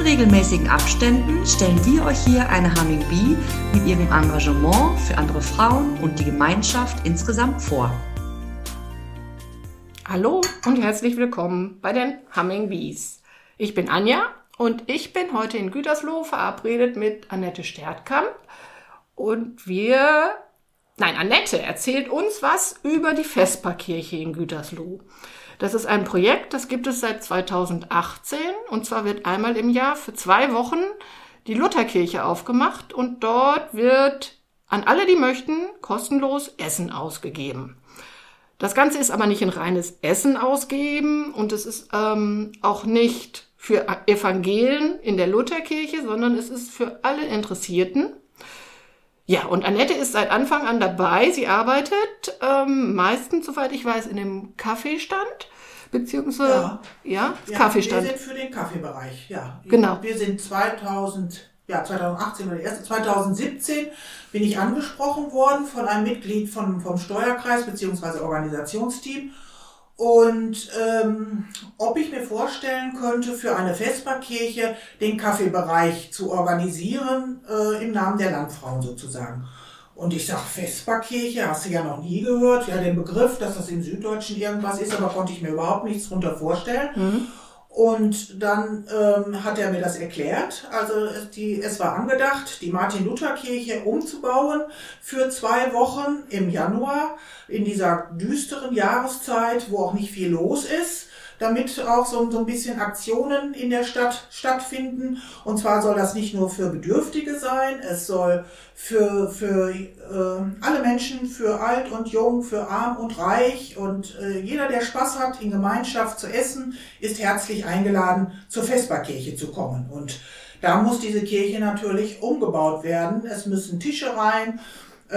In regelmäßigen Abständen stellen wir euch hier eine Humming Bee mit ihrem Engagement für andere Frauen und die Gemeinschaft insgesamt vor. Hallo und herzlich willkommen bei den Humming Bees. Ich bin Anja und ich bin heute in Gütersloh verabredet mit Annette Stertkamp und wir, nein, Annette erzählt uns was über die Vesperkirche in Gütersloh. Das ist ein Projekt, das gibt es seit 2018 und zwar wird einmal im Jahr für zwei Wochen die Lutherkirche aufgemacht und dort wird an alle, die möchten, kostenlos Essen ausgegeben. Das Ganze ist aber nicht ein reines Essen ausgeben und es ist ähm, auch nicht für Evangelien in der Lutherkirche, sondern es ist für alle Interessierten. Ja, und Annette ist seit Anfang an dabei. Sie arbeitet ähm, meistens, soweit ich weiß, in dem Kaffeestand beziehungsweise ja, ja, ja Kaffeestand. Wir sind für den Kaffeebereich, ja. Genau. Wir sind 2000, ja 2018 oder die erste, 2017 bin ich angesprochen worden von einem Mitglied von, vom Steuerkreis beziehungsweise Organisationsteam und ähm, ob ich mir vorstellen könnte, für eine Vesperkirche den Kaffeebereich zu organisieren, äh, im Namen der Landfrauen sozusagen. Und ich sag, Vesperkirche, hast du ja noch nie gehört. Ja, den Begriff, dass das im Süddeutschen irgendwas ist, aber konnte ich mir überhaupt nichts drunter vorstellen. Mhm. Und dann ähm, hat er mir das erklärt. Also die, es war angedacht, die Martin-Luther-Kirche umzubauen für zwei Wochen im Januar in dieser düsteren Jahreszeit, wo auch nicht viel los ist damit auch so, so ein bisschen Aktionen in der Stadt stattfinden. Und zwar soll das nicht nur für Bedürftige sein, es soll für, für äh, alle Menschen, für alt und jung, für arm und reich und äh, jeder, der Spaß hat, in Gemeinschaft zu essen, ist herzlich eingeladen, zur Vesperkirche zu kommen. Und da muss diese Kirche natürlich umgebaut werden. Es müssen Tische rein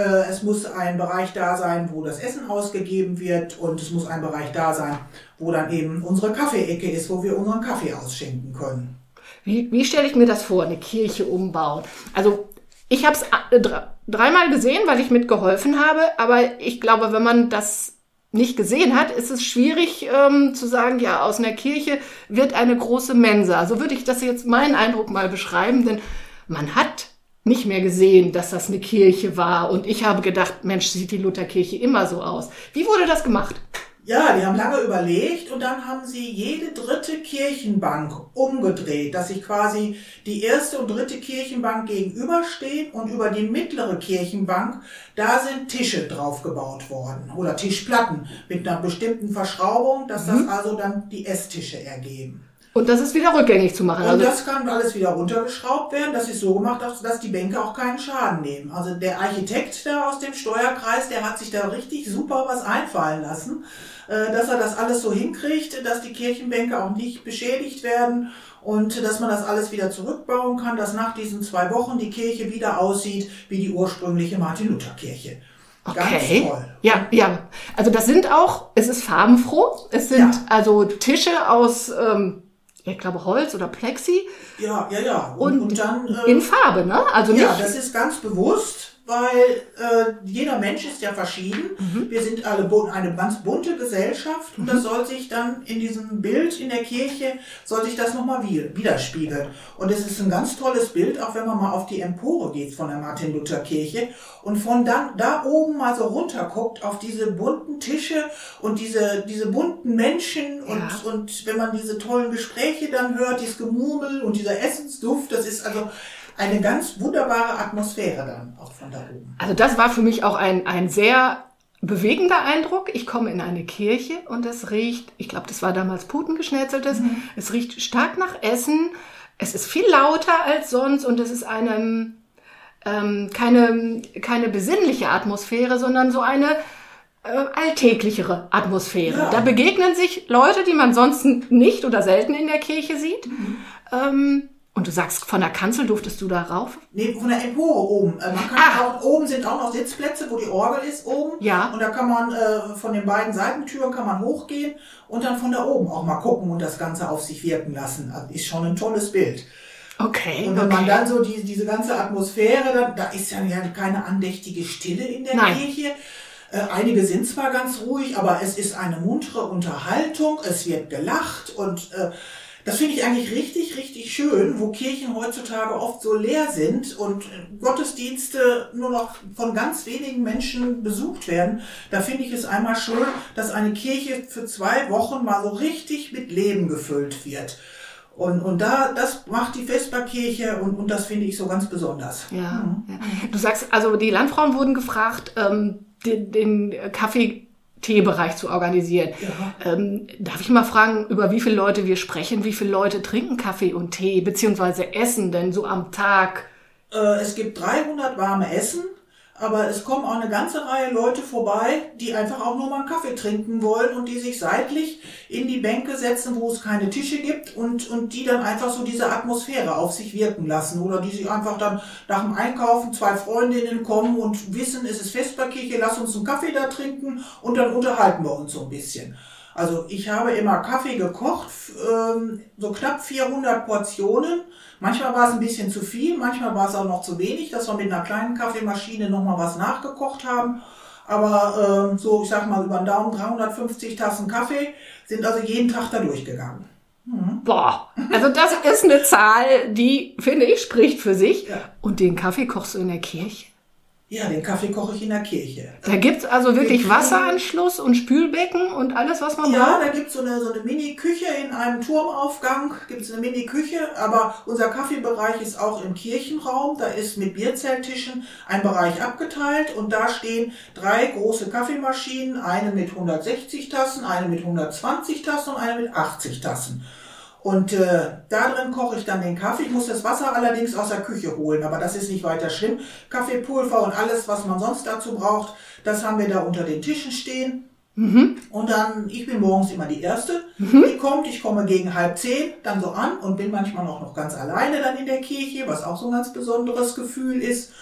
es muss ein Bereich da sein, wo das Essen ausgegeben wird und es muss ein Bereich da sein, wo dann eben unsere Kaffeeecke ist, wo wir unseren Kaffee ausschenken können. Wie, wie stelle ich mir das vor, eine Kirche umbauen? Also ich habe es äh, dreimal gesehen, weil ich mitgeholfen habe, aber ich glaube, wenn man das nicht gesehen hat, ist es schwierig ähm, zu sagen, ja, aus einer Kirche wird eine große Mensa. So würde ich das jetzt meinen Eindruck mal beschreiben, denn man hat nicht mehr gesehen, dass das eine Kirche war. Und ich habe gedacht, Mensch, sieht die Lutherkirche immer so aus. Wie wurde das gemacht? Ja, die haben lange überlegt und dann haben sie jede dritte Kirchenbank umgedreht, dass sich quasi die erste und dritte Kirchenbank gegenüberstehen und über die mittlere Kirchenbank, da sind Tische draufgebaut worden oder Tischplatten mit einer bestimmten Verschraubung, dass das mhm. also dann die Esstische ergeben. Und das ist wieder rückgängig zu machen. Und also das kann alles wieder runtergeschraubt werden. Das ist so gemacht, dass die Bänke auch keinen Schaden nehmen. Also der Architekt da aus dem Steuerkreis, der hat sich da richtig super was einfallen lassen, äh, dass er das alles so hinkriegt, dass die Kirchenbänke auch nicht beschädigt werden und dass man das alles wieder zurückbauen kann, dass nach diesen zwei Wochen die Kirche wieder aussieht wie die ursprüngliche Martin-Luther-Kirche. Okay. Ganz toll. Ja, ja. Also das sind auch, es ist farbenfroh. Es sind ja. also Tische aus ähm, ich glaube Holz oder Plexi. Ja, ja, ja. Und, und, dann äh, in Farbe, ne? Also nicht, ja, das ist ganz bewusst weil äh, jeder Mensch ist ja verschieden. Mhm. Wir sind alle eine ganz bunte Gesellschaft und mhm. das soll sich dann in diesem Bild in der Kirche, soll sich das nochmal widerspiegeln. Und es ist ein ganz tolles Bild, auch wenn man mal auf die Empore geht von der Martin-Luther-Kirche und von dann da oben mal so runter guckt auf diese bunten Tische und diese, diese bunten Menschen und, ja. und wenn man diese tollen Gespräche dann hört, dieses Gemurmel und dieser Essensduft, das ist also eine ganz wunderbare Atmosphäre dann auch von da oben. Also das war für mich auch ein, ein sehr bewegender Eindruck. Ich komme in eine Kirche und es riecht, ich glaube, das war damals Putengeschnetzeltes, mhm. es riecht stark nach Essen. Es ist viel lauter als sonst und es ist eine, ähm, keine, keine besinnliche Atmosphäre, sondern so eine äh, alltäglichere Atmosphäre. Ja. Da begegnen sich Leute, die man sonst nicht oder selten in der Kirche sieht. Mhm. Ähm, Und du sagst, von der Kanzel durftest du da rauf? Nee, von der Empore oben. Äh, man kann Ah. auch, oben sind auch noch Sitzplätze, wo die Orgel ist oben. Ja. Und da kann man äh, von den beiden Seitentüren kann man hochgehen und dann von da oben auch mal gucken und das Ganze auf sich wirken lassen. Also ist schon ein tolles Bild. Okay. Und wenn man okay. dann so die, diese ganze Atmosphäre, da, da ist ja ja keine andächtige Stille in der Nein. Kirche. Äh, einige sind zwar ganz ruhig, aber es ist eine muntere Unterhaltung, es wird gelacht und äh, das finde ich eigentlich richtig, richtig schön, wo Kirchen heutzutage oft so leer sind und äh, Gottesdienste nur noch von ganz wenigen Menschen besucht werden. Da finde ich es einmal schön, dass eine Kirche für zwei Wochen mal so richtig mit Leben gefüllt wird. Und, und da, das macht die Vesperkirche und, und das finde ich so ganz besonders. Ja, ja. Du sagst, also die Landfrauen wurden gefragt, ähm, den, den Kaffee-Tee-Bereich zu organisieren. Ja. Ähm, darf ich mal fragen, über wie viele Leute wir sprechen? Wie viele Leute trinken Kaffee und Tee, beziehungsweise essen denn so am Tag? Äh, es gibt 300 warme Essen, aber es kommen auch eine ganze Reihe Leute vorbei, die einfach auch nur mal einen Kaffee trinken wollen und die sich seitlich in die Bänke setzen, wo es keine Tische gibt und, und die dann einfach so diese Atmosphäre auf sich wirken lassen oder die sich einfach dann nach dem Einkaufen zwei Freundinnen kommen und wissen, es ist Vesperkirche, lass uns einen Kaffee da trinken und dann unterhalten wir uns so ein bisschen. Also ich habe immer Kaffee gekocht, ähm, so knapp 400 Portionen. Manchmal war es ein bisschen zu viel, manchmal war es auch noch zu wenig, dass wir mit einer kleinen Kaffeemaschine nochmal was nachgekocht haben. Aber ähm, so, ich sag mal, über den Daumen 350 Tassen Kaffee sind also jeden Tag da durchgegangen. Boah, also das ist eine Zahl, die, finde ich, spricht für sich. Ja. Und den Kaffee kochst du in der Kirche? Ja, den Kaffee koche ich in der Kirche. Da gibt's also wirklich kriegen- Wasseranschluss und Spülbecken und alles, was man Ja, braucht? da gibt's so eine, so eine Mini-Küche in einem Turmaufgang, gibt's eine Mini-Küche, aber unser Kaffeebereich ist auch im Kirchenraum, da ist mit Bierzelttischen ein Bereich abgeteilt und da stehen drei große Kaffeemaschinen, eine mit 160 Tassen, eine mit 120 Tassen und eine mit 80 Tassen. Und äh, da drin koche ich dann den Kaffee. Ich muss das Wasser allerdings aus der Küche holen, aber das ist nicht weiter schlimm. Kaffeepulver und alles, was man sonst dazu braucht, das haben wir da unter den Tischen stehen. Und dann, ich bin morgens immer die Erste, die kommt. Ich komme gegen halb zehn dann so an und bin manchmal auch noch ganz alleine dann in der Kirche, was auch so ein ganz besonderes Gefühl ist.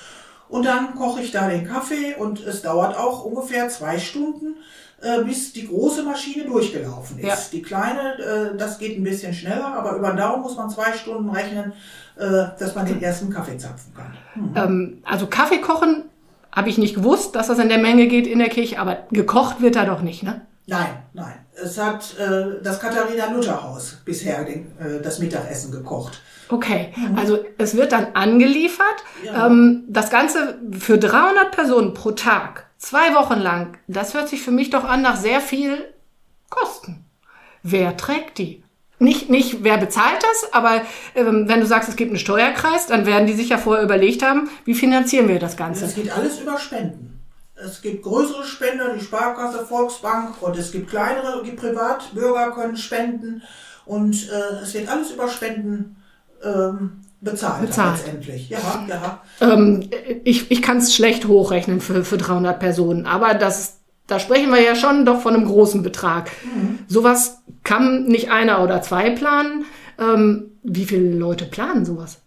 Und dann koche ich da den Kaffee und es dauert auch ungefähr zwei Stunden, äh, bis die große Maschine durchgelaufen ist. Ja. Die kleine, äh, das geht ein bisschen schneller, aber über den Daumen muss man zwei Stunden rechnen, äh, dass man den ersten Kaffee zapfen kann. Ähm, also Kaffee kochen habe ich nicht gewusst, dass das in der Menge geht in der Kirche, aber gekocht wird da doch nicht, ne? Nein, nein. Es hat äh, das Katharina-Luther-Haus bisher den, äh, das Mittagessen gekocht. Okay, also es wird dann angeliefert. Ja. Ähm, das Ganze für 300 Personen pro Tag, zwei Wochen lang. Das hört sich für mich doch an nach sehr viel Kosten. Wer trägt die? Nicht, nicht wer bezahlt das, aber ähm, wenn du sagst, es gibt einen Steuerkreis, dann werden die sich ja vorher überlegt haben, wie finanzieren wir das Ganze? Es geht alles über Spenden. Es gibt größere Spender, die Sparkasse, Volksbank und es gibt kleinere, die Privatbürger können spenden und äh, es wird alles über Spenden ähm, bezahlt, Bezahlt. letztendlich. Ja, ja. Ähm, ich ich kann es schlecht hochrechnen für, für 300 Personen, aber das, da sprechen wir ja schon doch von einem großen Betrag. Sowas kann nicht einer oder zwei planen. Ähm, wie viele Leute planen sowas?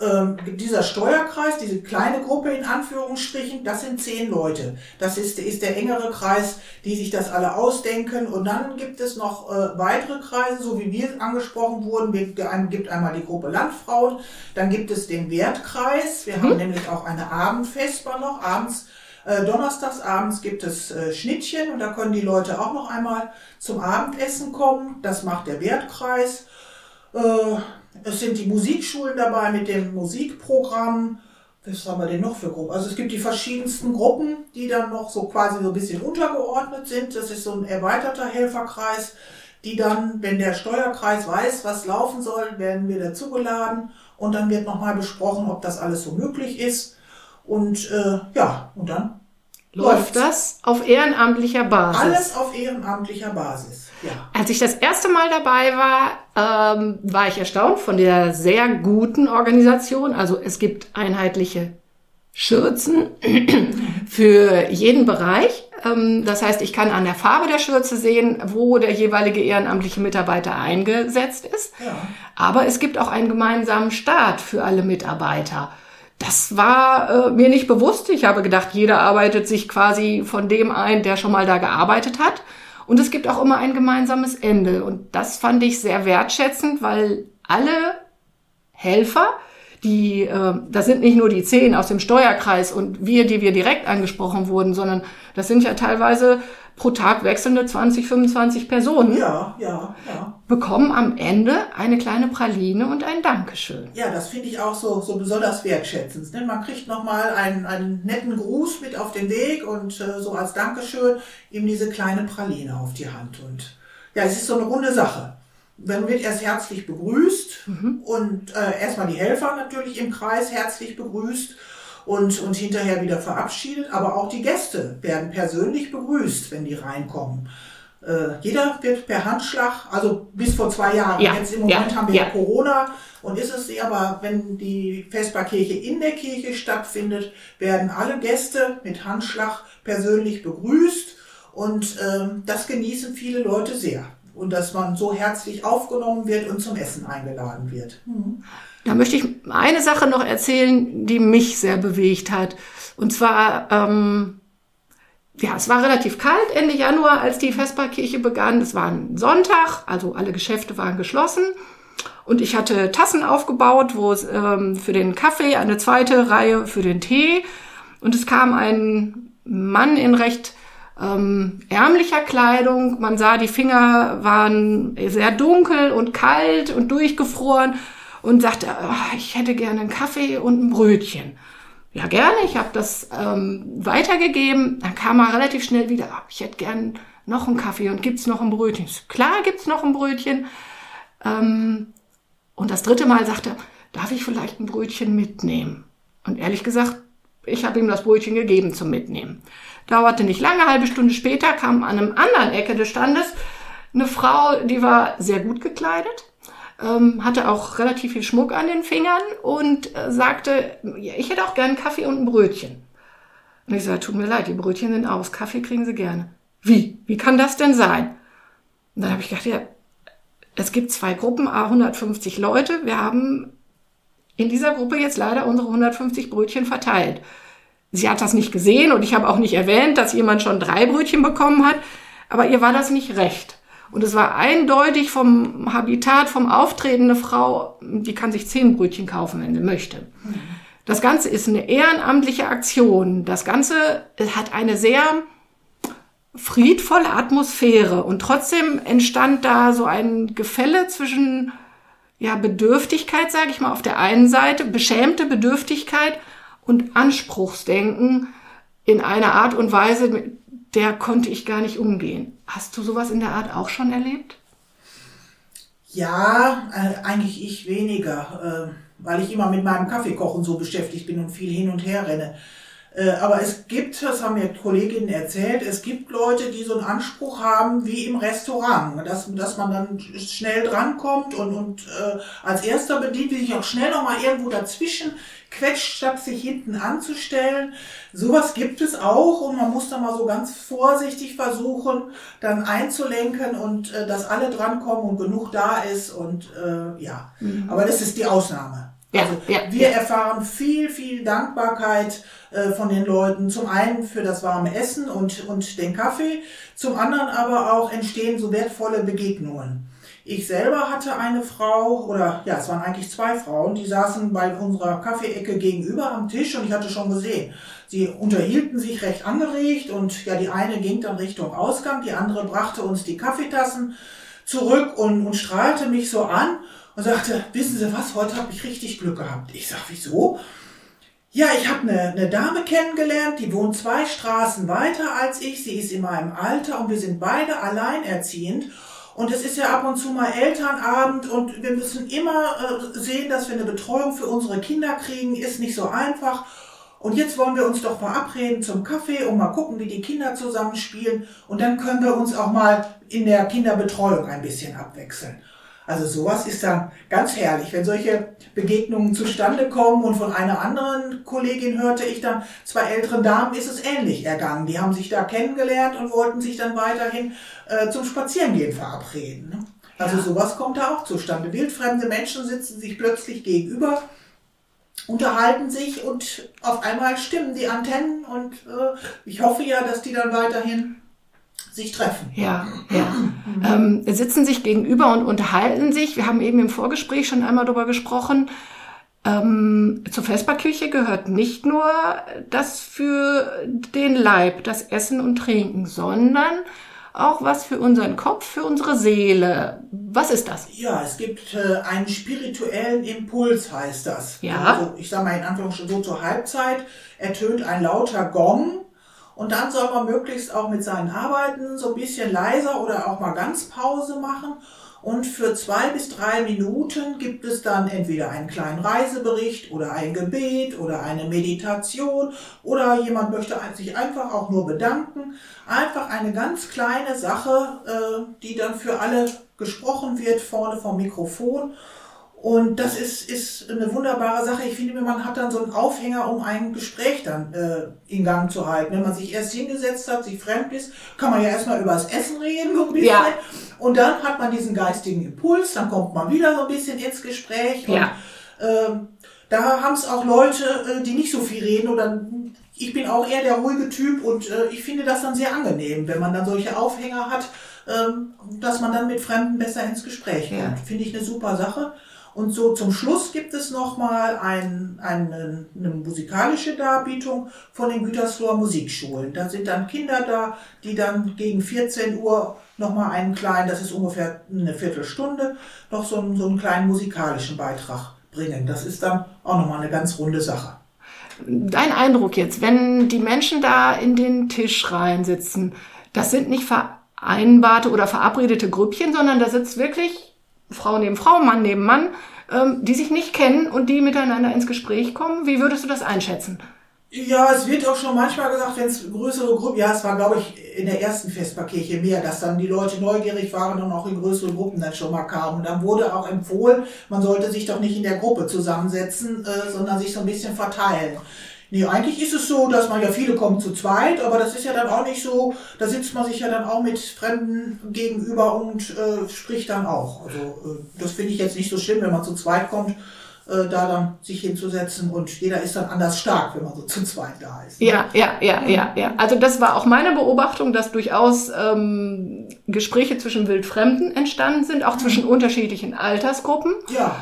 Ähm, dieser Steuerkreis, diese kleine Gruppe in Anführungsstrichen, das sind zehn Leute. Das ist, ist der engere Kreis, die sich das alle ausdenken. Und dann gibt es noch äh, weitere Kreise, so wie wir angesprochen wurden. Es gibt einmal die Gruppe Landfrauen, dann gibt es den Wertkreis. Wir haben nämlich auch eine Abendfesper noch. Abends, äh, donnerstags abends gibt es äh, Schnittchen und da können die Leute auch noch einmal zum Abendessen kommen. Das macht der Wertkreis. Äh, es sind die Musikschulen dabei mit dem Musikprogramm. Was haben wir denn noch für Gruppen? Also es gibt die verschiedensten Gruppen, die dann noch so quasi so ein bisschen untergeordnet sind. Das ist so ein erweiterter Helferkreis, die dann, wenn der Steuerkreis weiß, was laufen soll, werden wir dazugeladen und dann wird nochmal besprochen, ob das alles so möglich ist. Und äh, ja, und dann Läuft das auf ehrenamtlicher Basis? alles auf ehrenamtlicher Basis. Ja. Als ich das erste Mal dabei war, ähm, war ich erstaunt von der sehr guten Organisation. Also es gibt einheitliche Schürzen für jeden Bereich. Ähm, das heißt, ich kann an der Farbe der Schürze sehen, wo der jeweilige ehrenamtliche Mitarbeiter eingesetzt ist. Ja. Aber es gibt auch einen gemeinsamen Start für alle Mitarbeiter. Das war äh, mir nicht bewusst. Ich habe gedacht, jeder arbeitet sich quasi von dem ein, der schon mal da gearbeitet hat. Und es gibt auch immer ein gemeinsames Ende. Und das fand ich sehr wertschätzend, weil alle Helfer, die, äh, das sind nicht nur die zehn aus dem Steuerkreis und wir, die wir direkt angesprochen wurden, sondern das sind ja teilweise pro Tag wechselnde 20, 25 Personen. Ja, ja, ja. Bekommen am Ende eine kleine Praline und ein Dankeschön. Ja, das finde ich auch so, so besonders wertschätzend. Ne? Man kriegt nochmal einen, einen netten Gruß mit auf den Weg und äh, so als Dankeschön ihm diese kleine Praline auf die Hand. Und ja, es ist so eine runde Sache. Dann wird erst herzlich begrüßt mhm. und äh, erstmal die Helfer natürlich im Kreis herzlich begrüßt und, und hinterher wieder verabschiedet. Aber auch die Gäste werden persönlich begrüßt, wenn die reinkommen. Äh, jeder wird per Handschlag, also bis vor zwei Jahren, ja. jetzt im Moment ja. haben wir ja. Corona und ist es aber, wenn die Vesperkirche in der Kirche stattfindet, werden alle Gäste mit Handschlag persönlich begrüßt und ähm, das genießen viele Leute sehr und dass man so herzlich aufgenommen wird und zum Essen eingeladen wird. Mhm. Da möchte ich eine Sache noch erzählen, die mich sehr bewegt hat. Und zwar, ähm, ja, es war relativ kalt Ende Januar, als die Vesperkirche begann. Es war ein Sonntag, also alle Geschäfte waren geschlossen. Und ich hatte Tassen aufgebaut, wo es ähm, für den Kaffee eine zweite Reihe für den Tee. Und es kam ein Mann in recht ähm, ärmlicher Kleidung. Man sah, die Finger waren sehr dunkel und kalt und durchgefroren und sagte, oh, ich hätte gerne einen Kaffee und ein Brötchen. Ja, gerne. Ich habe das ähm, weitergegeben. Dann kam er relativ schnell wieder. Oh, ich hätte gern noch einen Kaffee und gibt's noch ein Brötchen? Klar gibt's noch ein Brötchen. Ähm, und das dritte Mal sagte er, darf ich vielleicht ein Brötchen mitnehmen? Und ehrlich gesagt, ich habe ihm das Brötchen gegeben zum Mitnehmen. Dauerte nicht lange, halbe Stunde später kam an einem anderen Ecke des Standes eine Frau, die war sehr gut gekleidet, ähm, hatte auch relativ viel Schmuck an den Fingern und äh, sagte, ja, ich hätte auch gern Kaffee und ein Brötchen. Und ich sagte, tut mir leid, die Brötchen sind aus, Kaffee kriegen Sie gerne. Wie? Wie kann das denn sein? Und dann habe ich gedacht, ja, es gibt zwei Gruppen, a 150 Leute. Wir haben in dieser Gruppe jetzt leider unsere 150 Brötchen verteilt. Sie hat das nicht gesehen und ich habe auch nicht erwähnt, dass jemand schon drei Brötchen bekommen hat, aber ihr war das nicht recht. Und es war eindeutig vom Habitat, vom Auftreten eine Frau, die kann sich zehn Brötchen kaufen, wenn sie möchte. Das Ganze ist eine ehrenamtliche Aktion. Das Ganze hat eine sehr friedvolle Atmosphäre und trotzdem entstand da so ein Gefälle zwischen ja, Bedürftigkeit, sage ich mal, auf der einen Seite, beschämte Bedürftigkeit und Anspruchsdenken in einer Art und Weise, der konnte ich gar nicht umgehen. Hast du sowas in der Art auch schon erlebt? Ja, äh, eigentlich ich weniger, äh, weil ich immer mit meinem Kaffeekochen so beschäftigt bin und viel hin und her renne. Äh, aber es gibt, das haben mir Kolleginnen erzählt, es gibt Leute, die so einen Anspruch haben wie im Restaurant, dass, dass man dann schnell drankommt und, und äh, als erster bedient, die sich auch schnell nochmal irgendwo dazwischen quetscht, statt sich hinten anzustellen. Sowas gibt es auch und man muss da mal so ganz vorsichtig versuchen, dann einzulenken und äh, dass alle drankommen und genug da ist und äh, ja. Mhm. Aber das ist die Ausnahme. Ja, also ja, wir ja. erfahren viel, viel Dankbarkeit äh, von den Leuten. Zum einen für das warme Essen und, und den Kaffee, zum anderen aber auch entstehen so wertvolle Begegnungen. Ich selber hatte eine Frau, oder ja, es waren eigentlich zwei Frauen, die saßen bei unserer Kaffeeecke gegenüber am Tisch und ich hatte schon gesehen, sie unterhielten sich recht angeregt und ja, die eine ging dann Richtung Ausgang, die andere brachte uns die Kaffeetassen zurück und, und strahlte mich so an und sagte, wissen Sie was, heute habe ich richtig Glück gehabt. Ich sag, wieso? Ja, ich habe eine, eine Dame kennengelernt, die wohnt zwei Straßen weiter als ich. Sie ist in meinem Alter und wir sind beide alleinerziehend. Und es ist ja ab und zu mal Elternabend und wir müssen immer äh, sehen, dass wir eine Betreuung für unsere Kinder kriegen. Ist nicht so einfach. Und jetzt wollen wir uns doch verabreden zum Kaffee und mal gucken, wie die Kinder zusammenspielen. Und dann können wir uns auch mal in der Kinderbetreuung ein bisschen abwechseln. Also sowas ist dann ganz herrlich. Wenn solche Begegnungen zustande kommen und von einer anderen Kollegin hörte ich dann, zwei älteren Damen ist es ähnlich ergangen. Die haben sich da kennengelernt und wollten sich dann weiterhin äh, zum Spazierengehen verabreden. Ne? Also ja. sowas kommt da auch zustande. Wildfremde Menschen sitzen sich plötzlich gegenüber, unterhalten sich und auf einmal stimmen die Antennen und äh, ich hoffe ja, dass die dann weiterhin sich treffen. Ja, ja. ähm, sitzen sich gegenüber und unterhalten sich. Wir haben eben im Vorgespräch schon einmal darüber gesprochen. Ähm, zur Vesperkirche gehört nicht nur das für den Leib, das Essen und Trinken, sondern auch was für unseren Kopf, für unsere Seele. Was ist das? Ja, es gibt äh, einen spirituellen Impuls, heißt das. Ja. Also, ich sage mal in Anführungsstrichen so zur Halbzeit ertönt ein lauter Gong und dann soll man möglichst auch mit seinen Arbeiten so ein bisschen leiser oder auch mal ganz Pause machen. Und für zwei bis drei Minuten gibt es dann entweder einen kleinen Reisebericht oder ein Gebet oder eine Meditation oder jemand möchte sich einfach auch nur bedanken. Einfach eine ganz kleine Sache, äh, die dann für alle gesprochen wird vorne vom Mikrofon. Und das ist, ist eine wunderbare Sache. Ich finde, man hat dann so einen Aufhänger, um ein Gespräch dann äh, in Gang zu halten. Wenn man sich erst hingesetzt hat, sich fremd ist, kann man ja erstmal über das Essen reden. So ein bisschen. Ja. Und dann hat man diesen geistigen Impuls, dann kommt man wieder so ein bisschen ins Gespräch. Und, ja. ähm, da haben es auch Leute, äh, die nicht so viel reden oder ich bin auch eher der ruhige Typ und äh, ich finde das dann sehr angenehm, wenn man dann solche Aufhänger hat, ähm, dass man dann mit Fremden besser ins Gespräch kommt. Ja. Finde ich eine super Sache. Und so zum Schluss gibt es nochmal ein, eine, eine musikalische Darbietung von den Gütersloher Musikschulen. Da sind dann Kinder da, die dann gegen 14 Uhr nochmal einen kleinen, das ist ungefähr eine Viertelstunde, noch so einen, so einen kleinen musikalischen Beitrag bringen. Das ist dann auch nochmal eine ganz runde Sache. Dein Eindruck jetzt, wenn die Menschen da in den Tisch reinsitzen, das sind nicht vereinbarte oder verabredete Grüppchen, sondern da sitzt wirklich Frau neben Frau, Mann neben Mann, ähm, die sich nicht kennen und die miteinander ins Gespräch kommen. Wie würdest du das einschätzen? Ja, es wird auch schon manchmal gesagt, wenn es größere Gruppen, ja, es war, glaube ich, in der ersten Vesperkirche mehr, dass dann die Leute neugierig waren und auch in größeren Gruppen dann schon mal kamen. Und dann wurde auch empfohlen, man sollte sich doch nicht in der Gruppe zusammensetzen, äh, sondern sich so ein bisschen verteilen. Nee, eigentlich ist es so, dass man ja viele kommen zu zweit, aber das ist ja dann auch nicht so, da sitzt man sich ja dann auch mit Fremden gegenüber und äh, spricht dann auch. Also äh, das finde ich jetzt nicht so schlimm, wenn man zu zweit kommt, äh, da dann sich hinzusetzen und jeder ist dann anders stark, wenn man so zu zweit da ist. Ne? Ja, ja, ja, ja, ja. Also das war auch meine Beobachtung, dass durchaus ähm, Gespräche zwischen Wildfremden entstanden sind, auch zwischen unterschiedlichen Altersgruppen. Ja.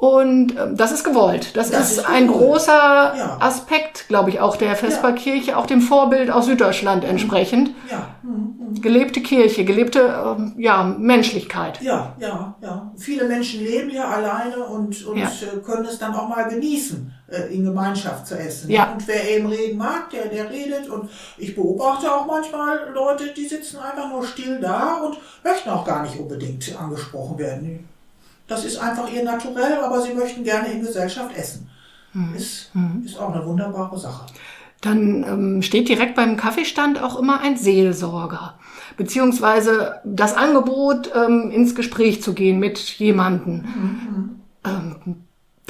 Und ähm, das ist gewollt. Das, das ist, ist ein großer ja. Aspekt, glaube ich, auch der Vesperkirche, ja. auch dem Vorbild aus Süddeutschland entsprechend. Ja. Mhm. mhm. Gelebte Kirche, gelebte ähm, ja, Menschlichkeit. Ja, ja, ja. Viele Menschen leben ja alleine und, und ja. Äh, können es dann auch mal genießen, äh, in Gemeinschaft zu essen. Ja. Und wer eben reden mag, der, der redet. Und ich beobachte auch manchmal Leute, die sitzen einfach nur still da und möchten auch gar nicht unbedingt angesprochen werden das ist einfach ihr Naturell, aber sie möchten gerne in Gesellschaft essen. Mhm. Ist, mhm. ist auch eine wunderbare Sache. Dann ähm, steht direkt beim Kaffeestand auch immer ein Seelsorger, beziehungsweise das Angebot, ähm, ins Gespräch zu gehen mit jemandem. Mhm.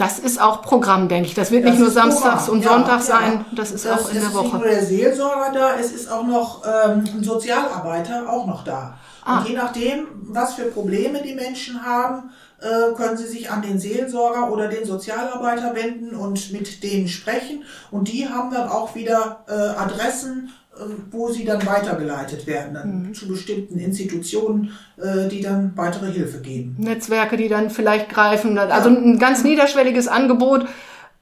Das ist auch Programm, denke ich. Das wird das nicht nur samstags Programm. und ja, sonntags ja. sein, das ist das, auch in der Woche. Es ist nicht nur der Seelsorger da, es ist auch noch ähm, ein Sozialarbeiter auch noch da. Ah. Und je nachdem, was für Probleme die Menschen haben, äh, können Sie sich an den Seelsorger oder den Sozialarbeiter wenden und mit denen sprechen. Und die haben dann auch wieder äh, Adressen, wo sie dann weitergeleitet werden, dann mhm. zu bestimmten Institutionen, äh, die dann weitere Hilfe geben. Netzwerke, die dann vielleicht greifen. Also ein ganz niederschwelliges Angebot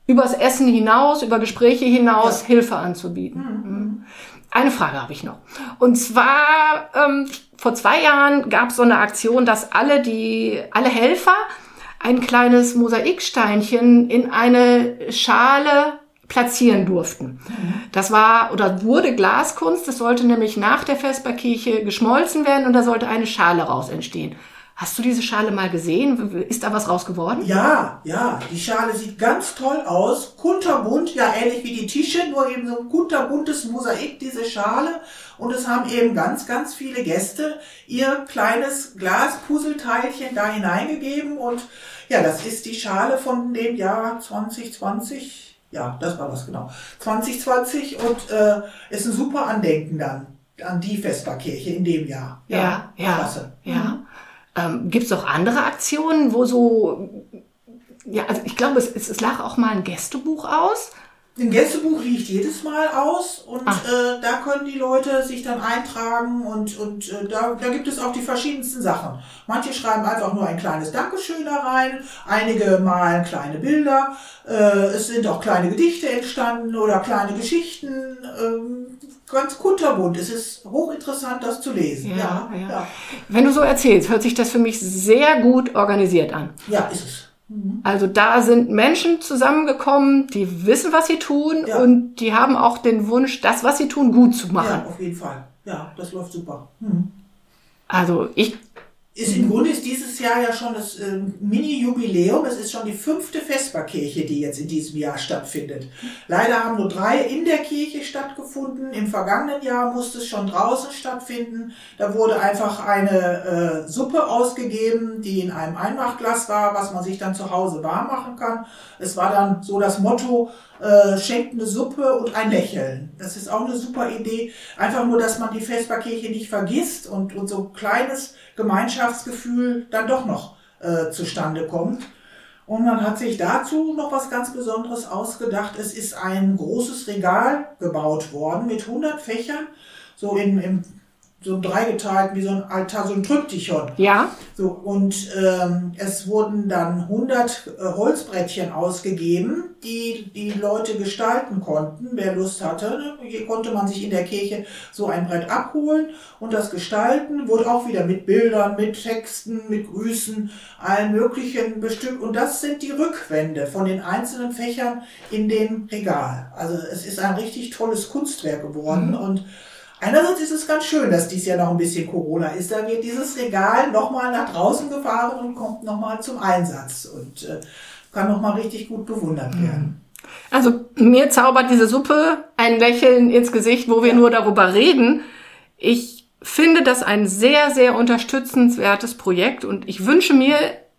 übers Essen hinaus, über Gespräche hinaus, ja. Hilfe anzubieten. Mhm. mhm. Eine Frage habe ich noch. Und zwar, ähm, vor zwei Jahren gab es so eine Aktion, dass alle die, alle Helfer ein kleines Mosaiksteinchen in eine Schale platzieren durften. Das war oder wurde Glaskunst. Das sollte nämlich nach der Vesperkirche geschmolzen werden und da sollte eine Schale raus entstehen. Hast du diese Schale mal gesehen? Ist da was raus geworden? Ja, ja, die Schale sieht ganz toll aus. Kunterbunt, ja ähnlich wie die Tische, nur eben so ein kunterbuntes Mosaik, diese Schale. Und es haben eben ganz, ganz viele Gäste ihr kleines Glaspuzzleteilchen da hineingegeben. Und ja, das ist die Schale von dem Jahr 2020. Ja, das war das genau. 2020 und äh, ist ein super Andenken dann an die Vesperkirche in dem Jahr. Ja, ja, klasse. ja. Ähm, Gibt es auch andere Aktionen, wo so, ja, also ich glaube, es, es, lag auch mal ein Gästebuch aus. Ein Gästebuch liegt jedes Mal aus und äh, da können die Leute sich dann eintragen und, und äh, da, da gibt es auch die verschiedensten Sachen. Manche schreiben einfach nur ein kleines Dankeschön da rein, einige malen kleine Bilder, äh, es sind auch kleine Gedichte entstanden oder kleine Geschichten. Ähm, ganz kunterbunt. Es ist hochinteressant, das zu lesen. Ja, ja, ja. Wenn du so erzählst, hört sich das für mich sehr gut organisiert an. Ja, ist es. Mhm. Also da sind Menschen zusammengekommen, die wissen, was sie tun ja. und die haben auch den Wunsch, das, was sie tun, gut zu machen. Ja, auf jeden Fall. Ja, das läuft super. Mhm. Also ich ist im Grunde ist dieses Jahr ja schon das äh, Mini-Jubiläum. Es ist schon die fünfte Vesperkirche, die jetzt in diesem Jahr stattfindet. Leider haben nur drei in der Kirche stattgefunden. Im vergangenen Jahr musste es schon draußen stattfinden. Da wurde einfach eine äh, Suppe ausgegeben, die in einem Einmachglas war, was man sich dann zu Hause warm machen kann. Es war dann so das Motto, äh, schenkt eine Suppe und ein Lächeln. Das ist auch eine super Idee. Einfach nur, dass man die Vesperkirche nicht vergisst und, und so ein kleines Gemeinschaftsgefühl dann doch noch äh, zustande kommt. Und man hat sich dazu noch was ganz Besonderes ausgedacht. Es ist ein großes Regal gebaut worden mit 100 Fächern, so in, im so ein dreigeteilten, wie so ein Altar, so ein Triptychon. Ja. So, und ähm, es wurden dann 100 äh, Holzbrettchen ausgegeben, die die Leute gestalten konnten, wer Lust hatte. Ne? Hier konnte man sich in der Kirche so ein Brett abholen und das gestalten, wurde auch wieder mit Bildern, mit Texten, mit Grüßen, allen möglichen bestückt. Und das sind die Rückwände von den einzelnen Fächern in dem Regal. Also es ist ein richtig tolles Kunstwerk geworden mhm. und Einerseits ist es ganz schön, dass dies Jahr noch ein bisschen Corona ist. Da wird dieses Regal nochmal nach draußen gefahren und kommt nochmal zum Einsatz und äh, kann nochmal richtig gut bewundert mhm. werden. Also mir zaubert diese Suppe ein Lächeln ins Gesicht, wo wir ja. nur darüber reden. Ich finde das ein sehr, sehr unterstützenswertes Projekt und ich wünsche mir,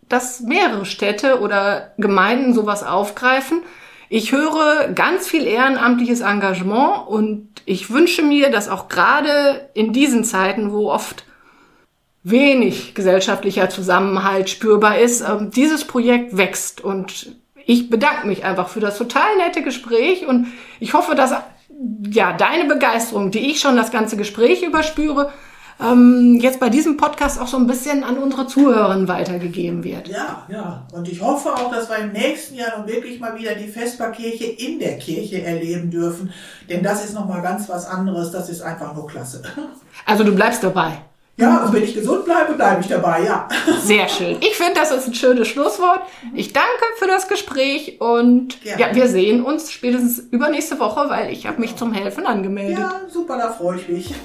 dass mehrere Städte oder Gemeinden sowas aufgreifen. Ich höre ganz viel ehrenamtliches Engagement und ich wünsche mir, dass auch gerade in diesen Zeiten, wo oft wenig gesellschaftlicher Zusammenhalt spürbar ist, ähm, dieses Projekt wächst. Und ich bedanke mich einfach für das total nette Gespräch und ich hoffe, dass ja deine Begeisterung, die ich schon das ganze Gespräch überspüre, ähm, jetzt bei diesem Podcast auch so ein bisschen an unsere Zuhörerinnen weitergegeben wird. Ja, ja. Und ich hoffe auch, dass wir im nächsten Jahr nun wirklich mal wieder die Vesperkirche in der Kirche erleben dürfen. Denn das ist nochmal ganz was anderes. Das ist einfach nur klasse. Also du bleibst dabei. Ja, also wenn ich gesund bleibe, bleibe ich dabei, ja. Sehr schön. Ich finde, das ist ein schönes Schlusswort. Ich danke für das Gespräch und ja, wir sehen uns spätestens übernächste Woche, weil ich habe mich zum Helfen angemeldet. Ja, super, da freue ich mich.